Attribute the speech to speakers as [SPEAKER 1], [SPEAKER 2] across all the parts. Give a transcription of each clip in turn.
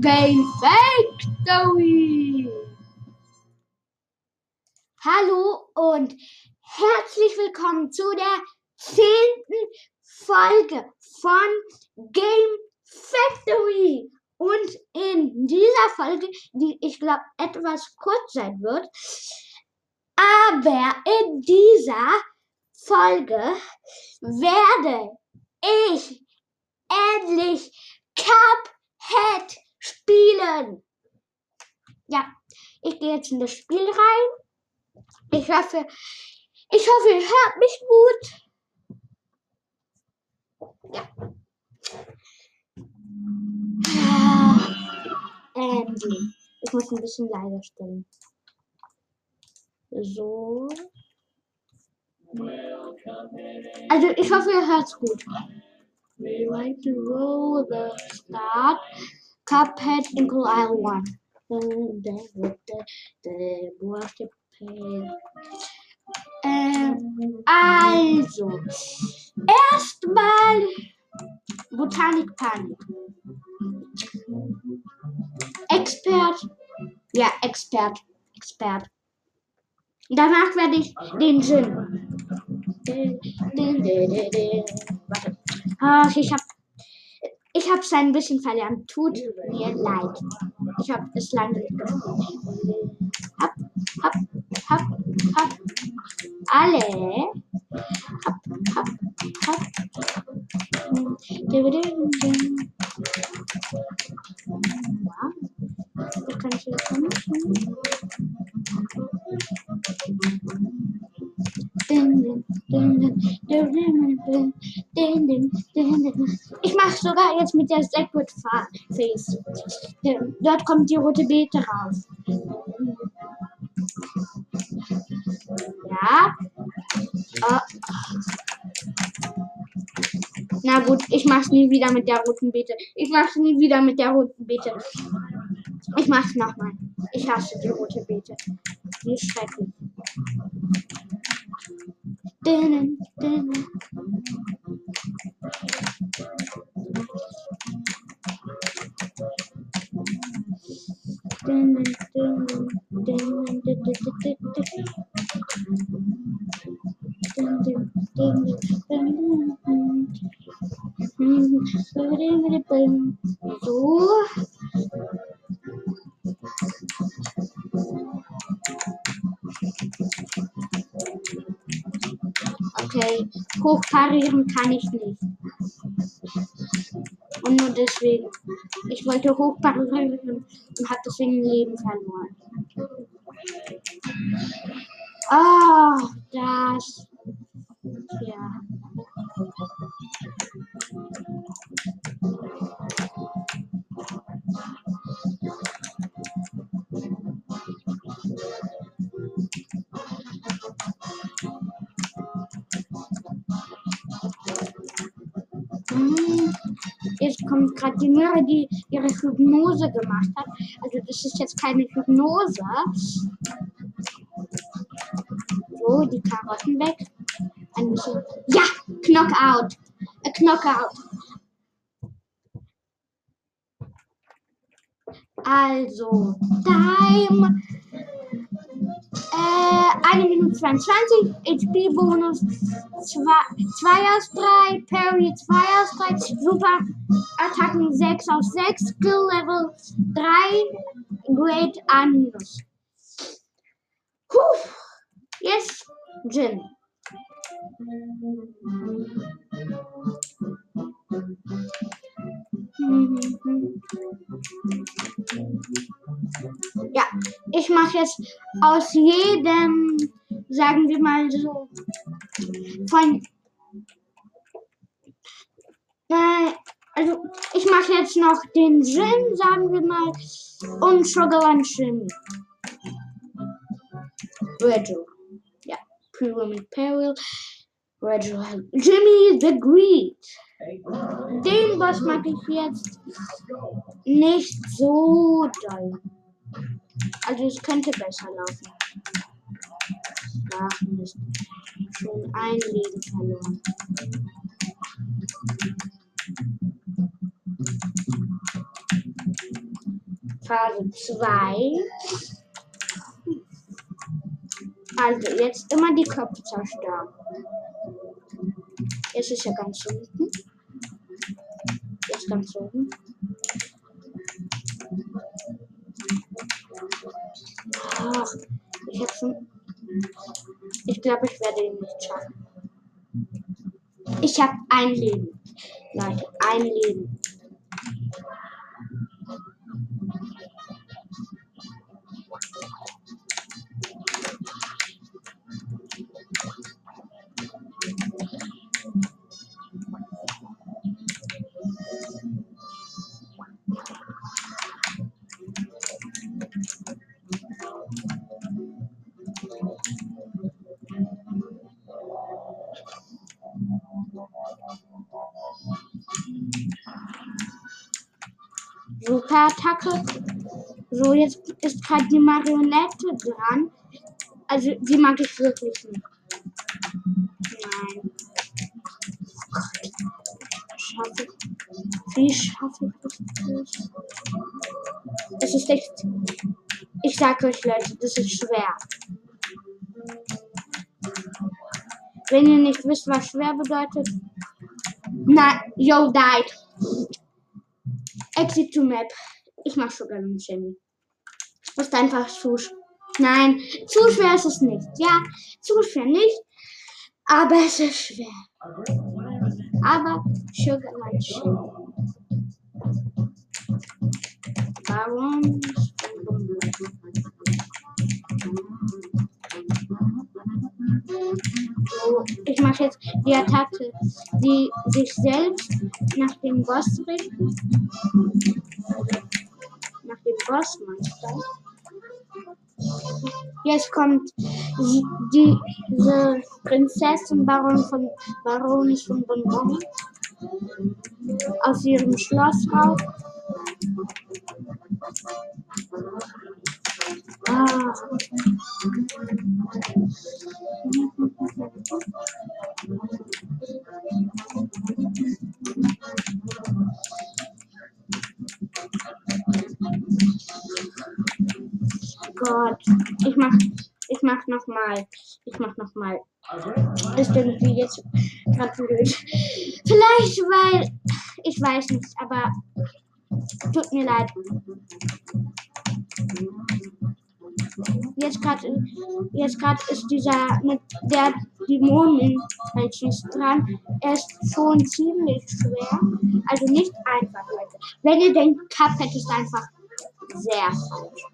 [SPEAKER 1] Game Factory. Hallo und herzlich willkommen zu der zehnten Folge von Game Factory. Und in dieser Folge, die ich glaube etwas kurz sein wird, aber in dieser Folge werde ich endlich Cuphead spielen. Ja, ich gehe jetzt in das Spiel rein. Ich hoffe, ich hoffe, ihr hört mich gut. Ja. Endlich. Ich muss ein bisschen leiser stellen. So. Also ich hoffe, ihr hört's gut. We like to roll the start. Cuphead Inkle Isle 1. Ähm, also, erstmal Botanik Panik. Expert. Ja, Expert. Expert. Danach werde ich den Sinn. Warte. Ach, ich habe ich habe es ein bisschen verlernt. Tut mir leid. Ich habe es lange nicht gespielt. Hab, hab, hab, hab. Alle. Hab, hab, hab. Was kann ich jetzt machen? Ich mache sogar jetzt mit der Sacred Face. Dort kommt die rote Beete raus. Ja. Oh. Na gut, ich mach's nie wieder mit der roten Beete. Ich mach's nie wieder mit der roten Beete. Ich mach's nochmal. Ich hasse die rote Beete. Die ist schrecklich. Dun. Hochparieren kann ich nicht. Und nur deswegen. Ich wollte hochparieren und habe deswegen Leben verloren. Oh, das. Ja. Gerade die Möhre, die ihre Hypnose gemacht hat. Also das ist jetzt keine Hypnose. So, die Karotten weg. Ein bisschen. Ja, Knockout. A Knockout. Also, Time. Äh, 1 Minute 22, HP-Bonus 2 aus 3, Parry 2 aus 3, Super Attacken 6 aus 6, Skill Level 3, Great Anus. Puh, jetzt Jin. Ja, ich mache jetzt aus jedem, sagen wir mal so, von, äh, also ich mache jetzt noch den Gin, sagen wir mal, und Sugarland Shimmy. Reggio. Ja, Pyramid Peril. Reggio. Jimmy the Greed. Den Boss mag ich jetzt nicht so doll. Also es könnte besser laufen. Ach Mist. Schon ein Leben verloren. Phase 2. Also jetzt immer die Köpfe zerstören. Jetzt ist er ganz unten. Jetzt ganz oben. Ach, ich habe schon. Ich glaube, ich werde ihn nicht schaffen. Ich habe ein Leben. Leute, ein Leben. Superattacke. So, jetzt ist gerade die Marionette dran. Also, die mag ich wirklich nicht. Nein. Schaffe ich. Wie schaffe ich das? Es ist echt. Ich sag euch, Leute, das ist schwer. Wenn ihr nicht wisst, was schwer bedeutet. Na, yo, died. Exit to Map. Ich mach sogar einen Jimmy. Ist einfach zu. Nein, zu schwer ist es nicht. Ja, zu schwer nicht. Aber es ist schwer. Aber Sugarland Jimmy. Warum? Ich mache jetzt die Attacke, die sich selbst nach dem Boss richtet. Nach dem Bossmeister. Jetzt kommt die, diese Prinzessin Baron von Baronis von Bonbon aus ihrem Schloss raus. Gott, ich mach, ich mach noch mal, ich mach noch mal. Ist irgendwie jetzt gerade blöd. Vielleicht, weil ich weiß nicht, aber tut mir leid. Jetzt gerade jetzt gerade ist dieser mit der Dämonen halt dran. Er ist schon ziemlich schwer. Also nicht einfach, Leute. Wenn ihr denkt, Cuphead ist einfach sehr falsch.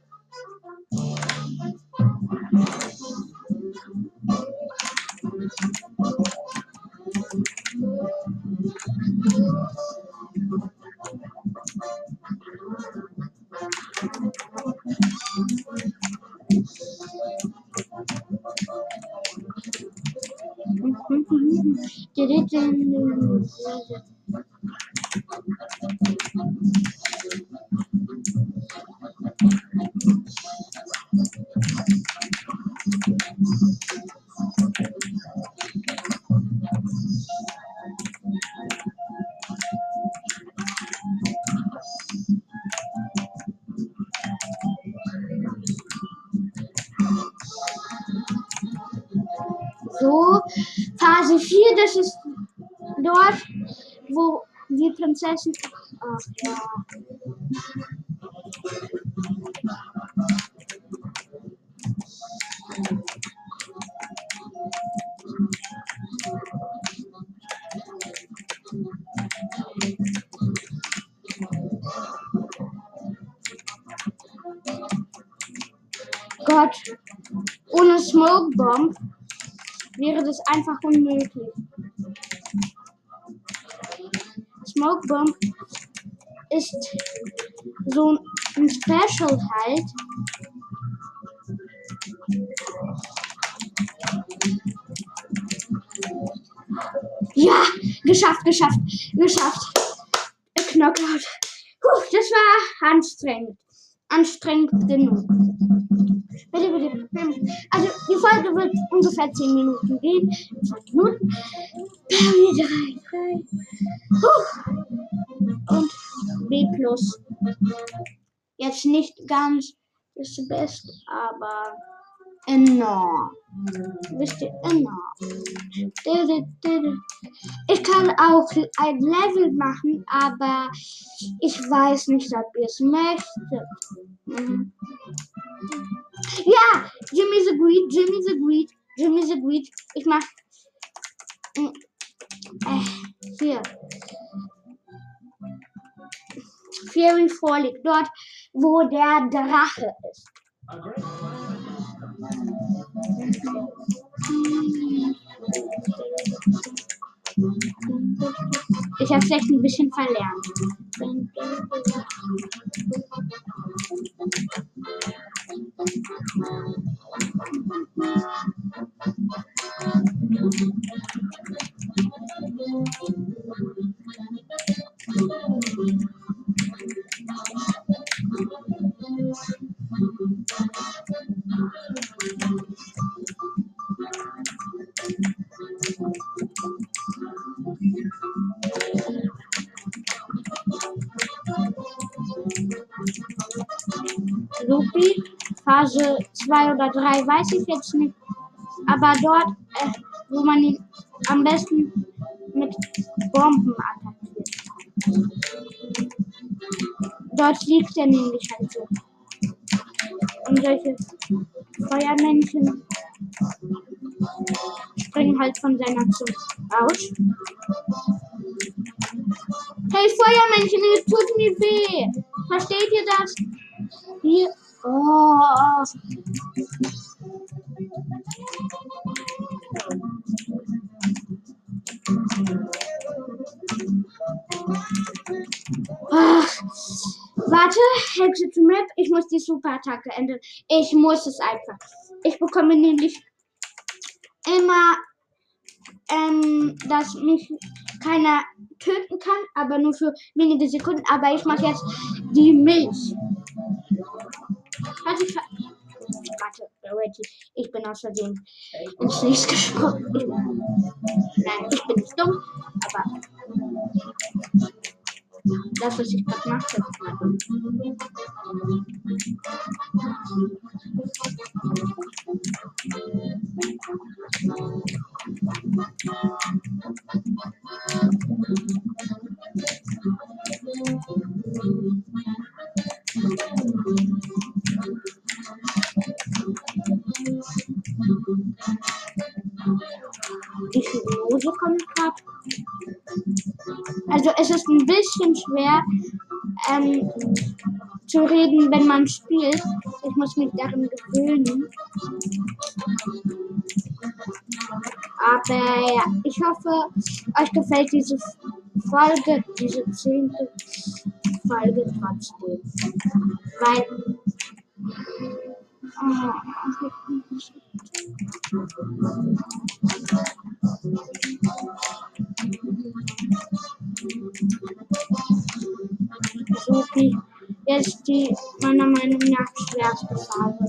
[SPEAKER 1] Gott, ohne Smoke Bomb wäre das einfach unmöglich. Smoke Bomb ist so ein Special halt. Ja, geschafft, geschafft, geschafft. Knockout. Puh, das war anstrengend. Anstrengend genug. Also die Folge wird ungefähr 10 Minuten gehen. 2 Minuten. 3, 3. Und B plus. Jetzt nicht ganz das Beste, aber enorm. Wisst ihr, enorm. Ich kann auch ein Level machen, aber ich weiß nicht, ob ihr es möchtet. Ja, Jimmy the Greed, Jimmy the Greed, Jimmy the Greed. Ich mach. Äh, hier. Fury Frolic, dort, wo der Drache ist. Ich habe vielleicht ein bisschen verlernt. Phase 2 oder 3, weiß ich jetzt nicht. Aber dort, äh, wo man ihn am besten mit Bomben attackiert. Dort liegt er nämlich halt so. Und solche Feuermännchen springen halt von seiner Zunge aus. Hey Feuermännchen, es tut mir weh. Versteht ihr das? Hier. Oh. Ach, warte, Exit Map. Ich muss die Superattacke ändern. Ich muss es einfach. Ich bekomme nämlich immer, ähm, dass mich keiner töten kann, aber nur für wenige Sekunden. Aber ich mache jetzt die Milch. Warte, ich Warte, Reggie, ich bin außerdem ins Nichts gesprungen. Nein, ich bin nicht dumm, aber das, was ich es ist ein bisschen schwer ähm, zu reden, wenn man spielt. Ich muss mich daran gewöhnen. Aber ja, ich hoffe, euch gefällt diese Folge, diese zehnte Folge trotzdem. Weil. Oh, die meiner Meinung nach schwerste Phase.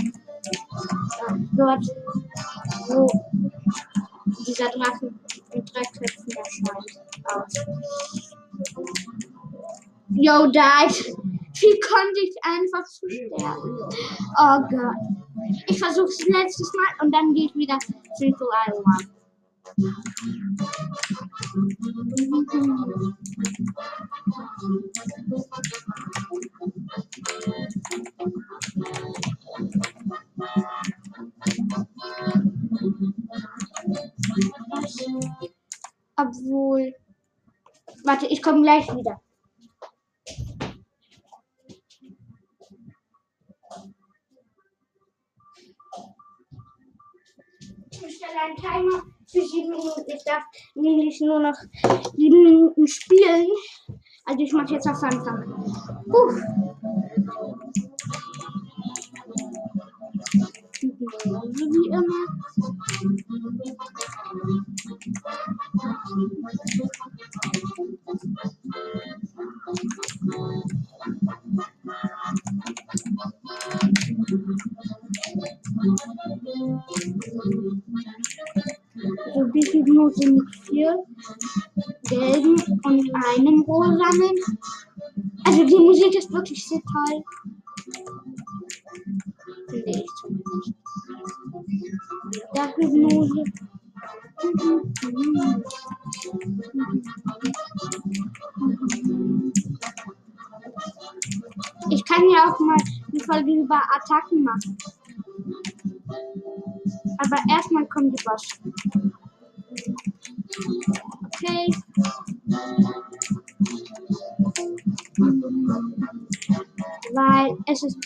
[SPEAKER 1] Ja, dort, wo dieser Drache mit drei Köpfen erscheint. Aus. Yo, died. Wie konnte ich einfach zu sterben? Oh Gott. Ich versuche es letztes Mal und dann ich wieder Circle Island. Komme gleich wieder. Ich stelle einen Timer für sieben Minuten. Ich darf nämlich nur noch sieben Minuten spielen. Also ich mache jetzt auf Anfang. Puh. Wie immer. Mit vier gelben und einem rosanen. Also die Musik ist wirklich sehr toll. Finde ich zumindest. Hypnose. Ich kann ja auch mal eine Folge über Attacken machen. Aber erstmal kommt die Boss. Ist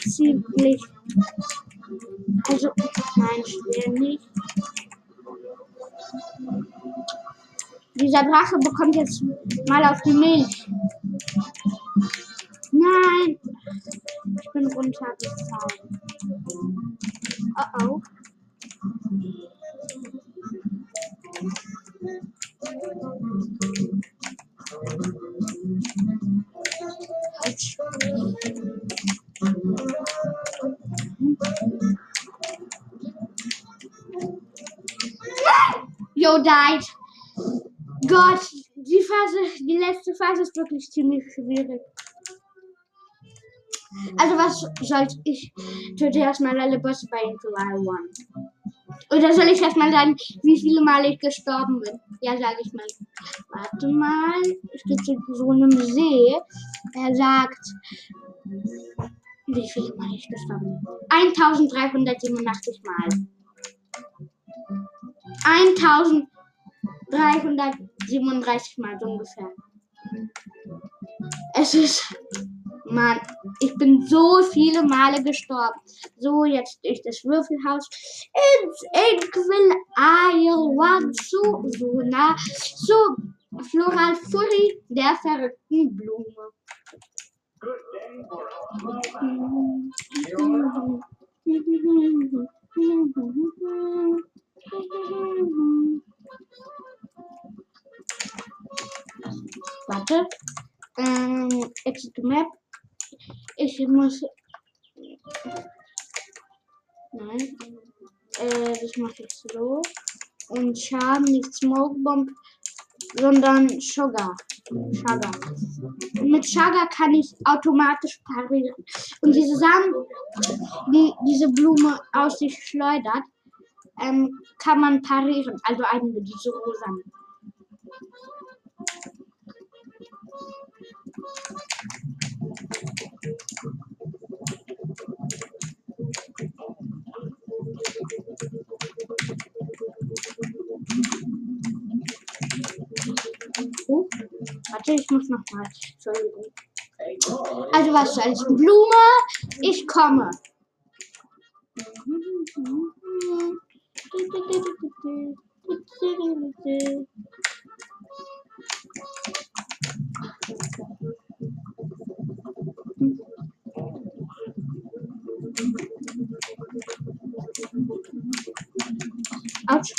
[SPEAKER 1] ziemlich. Also, nein, schwer nicht. Dieser Drache bekommt jetzt mal auf die Milch. Nein! Ich bin runtergefallen. Oh oh. Yo, died. Gott, die Phase, die letzte Phase ist wirklich ziemlich schwierig. Also was soll ich? Töte erstmal alle Bosse bei Into One. Oder soll ich erstmal sagen, wie viele Male ich gestorben bin? Ja, sage ich mal. Warte mal. Ich gehe zu so einem See. Er sagt, wie viele Mal ich gestorben bin. 1387 Mal. 1337 Mal so ungefähr. Es ist Mann, ich bin so viele Male gestorben. So, jetzt durch das Würfelhaus ins Inquil zu so nah zu Floral Fury der verrückten Blume. Warte. Ähm, exit Map. Ich muss. Nein. Äh, das mache ich so. Und Schaden, nicht Smoke Bomb, sondern Sugar. Sugar. Mit Sugar kann ich automatisch parieren. Und diese Samen, die diese Blume aus sich schleudert, ähm, kann man parieren. Also einige, diese rosa. Oh, warte, ich muss noch mal. Entschuldigung. Also was soll's? Blume, ich komme. Autsch.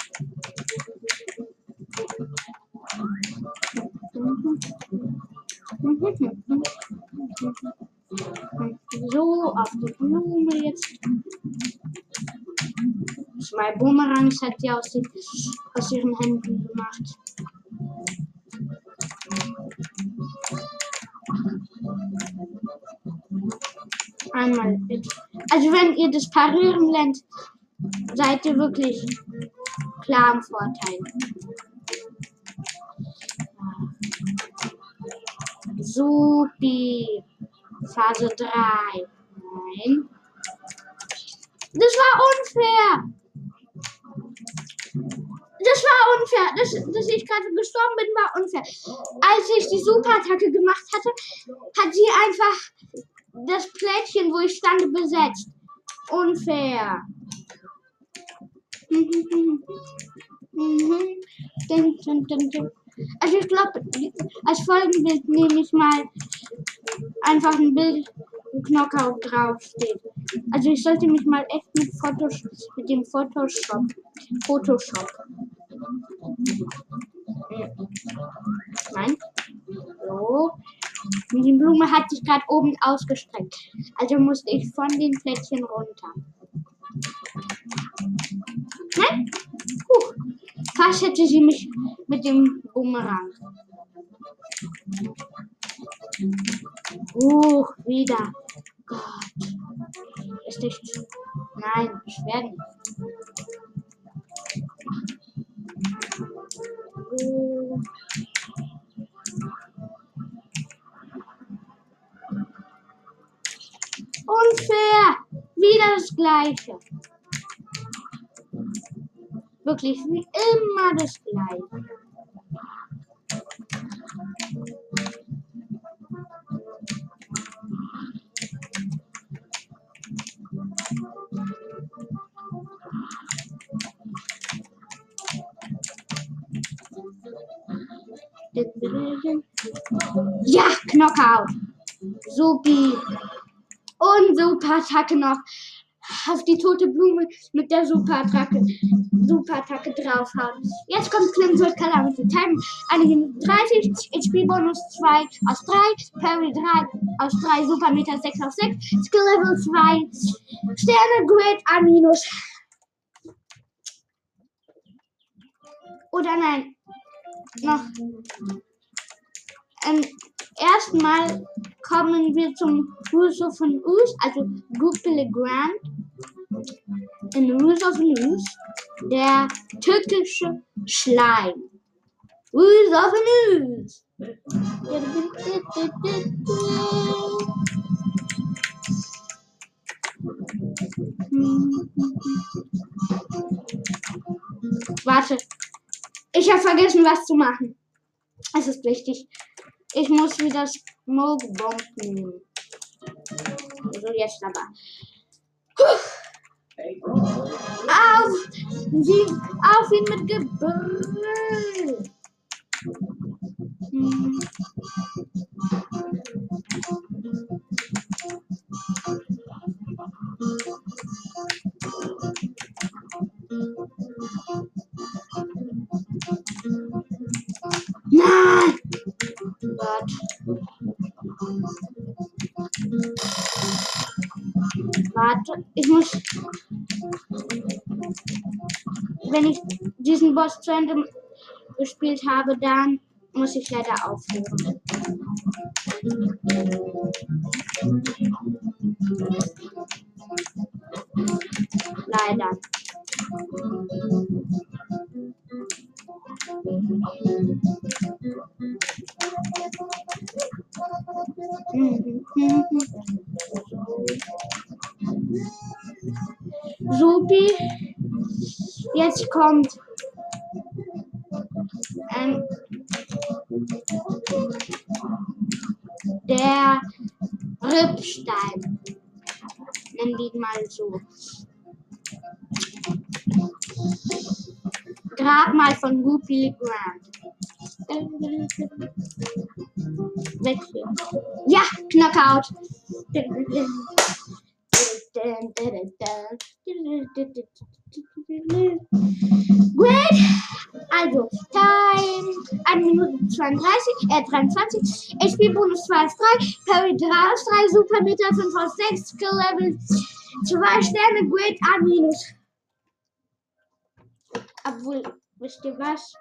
[SPEAKER 1] So, auf die Blume. Zwei Boomerangs hat die aus, aus ihren Händen gemacht. Einmal. Also wenn ihr das Parieren lernt, seid ihr wirklich klar im Vorteil. Supi. Phase 3. Nein. Das war unfair. Das war unfair. Das, dass ich gerade gestorben bin, war unfair. Als ich die Superattacke gemacht hatte, hat sie einfach das Plättchen, wo ich stand, besetzt. Unfair. Also ich glaube, als Folgenbild nehme ich mal einfach ein Bild, Knockout draufsteht. Also ich sollte mich mal echt mit Fotos, mit dem Photoshop, Photoshop. Nein. So. Und die Blume hat sich gerade oben ausgestreckt. Also musste ich von den Plättchen runter. Nein? Huch. Fast hätte sie mich mit dem Bumerang. Huch, wieder. Gott. ist nicht. Nein, schwer nicht. So. Unfair! Wieder das gleiche. Wirklich wie immer das gleiche. Ja, Knockout. Supi. Und Super-Attacke noch auf die tote Blume mit der Super-Attacke Super-Attacke draufhauen. Jetzt kommt Crimson Calamity Time. Minute 30, HP-Bonus 2 aus 3, Parry 3 aus 3, Super Meter 6 aus 6, Skill Level 2, Sterne Grid A. Oder nein, noch ähm, erstmal kommen wir zum Rules of News, also Google Grand in Rules of News, der türkische Schleim. Rules of News. Warte, ich habe vergessen, was zu machen. Es ist wichtig. Ich muss wieder Smoke bomben. So, jetzt aber. Auf! Sie, auf ihn mit Gebrüll! Hm. Warte, ich muss. Wenn ich diesen Boss zu Ende gespielt habe, dann muss ich leider aufhören. Kommt ähm, der Rippstein. Nennen wir ihn mal so. Grabmal von Whoopi Grant. Wegführen. Ja, Knockout. Great. Also, Time 1 Minute 32, äh 23. HP Bonus 2 aus 3, Parry 3 aus 3, Super Meter 5 aus 6, Skill Level 2 Sterne, Great A minus. Obwohl, wisst ihr was?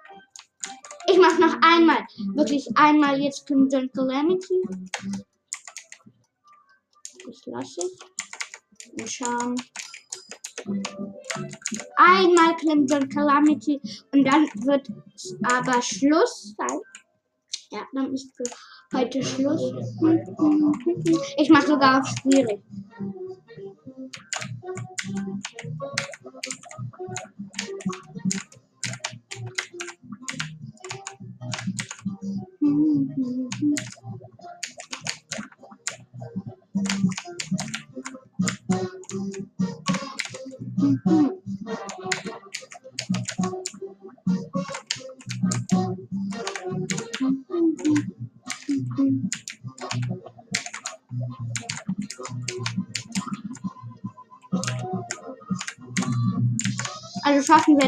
[SPEAKER 1] Ich mach noch einmal. Wirklich einmal jetzt Crimson Calamity. Das lasse ich. Und schauen. Einmal Crimson Calamity und dann wird aber Schluss sein. Ja, dann ist für heute Schluss. Ich mache sogar auf schwierig.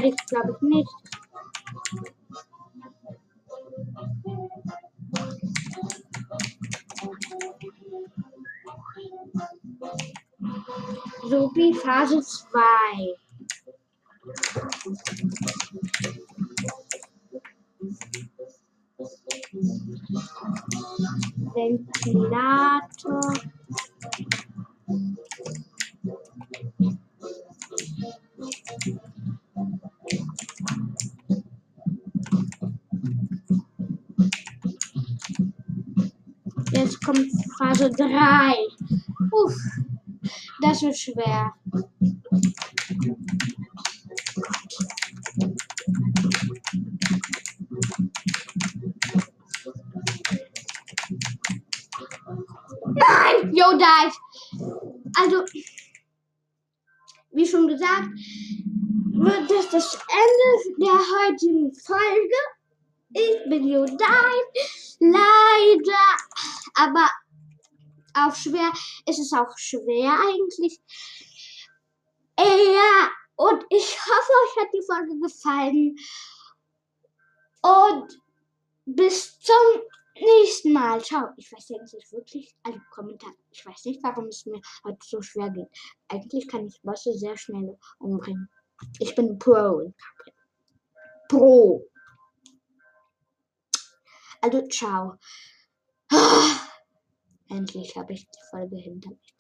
[SPEAKER 1] Ich glaube ich, nicht. Phase 2. Ventilator. Wird schwer. Nein! Yo, died! Also, wie schon gesagt, wird das das Ende der heutigen Folge. Ich bin died. Leider. Aber auch schwer. Es ist auch schwer eigentlich. Ja, und ich hoffe, euch hat die Folge gefallen. Und bis zum nächsten Mal. Ciao. Ich weiß ja nicht wirklich, also Kommentar. Ich weiß nicht, warum es mir heute so schwer geht. Eigentlich kann ich Bosse sehr schnell umbringen. Ich bin Pro in Pro. Also, ciao. Endlich habe ich die Folge hinter mir.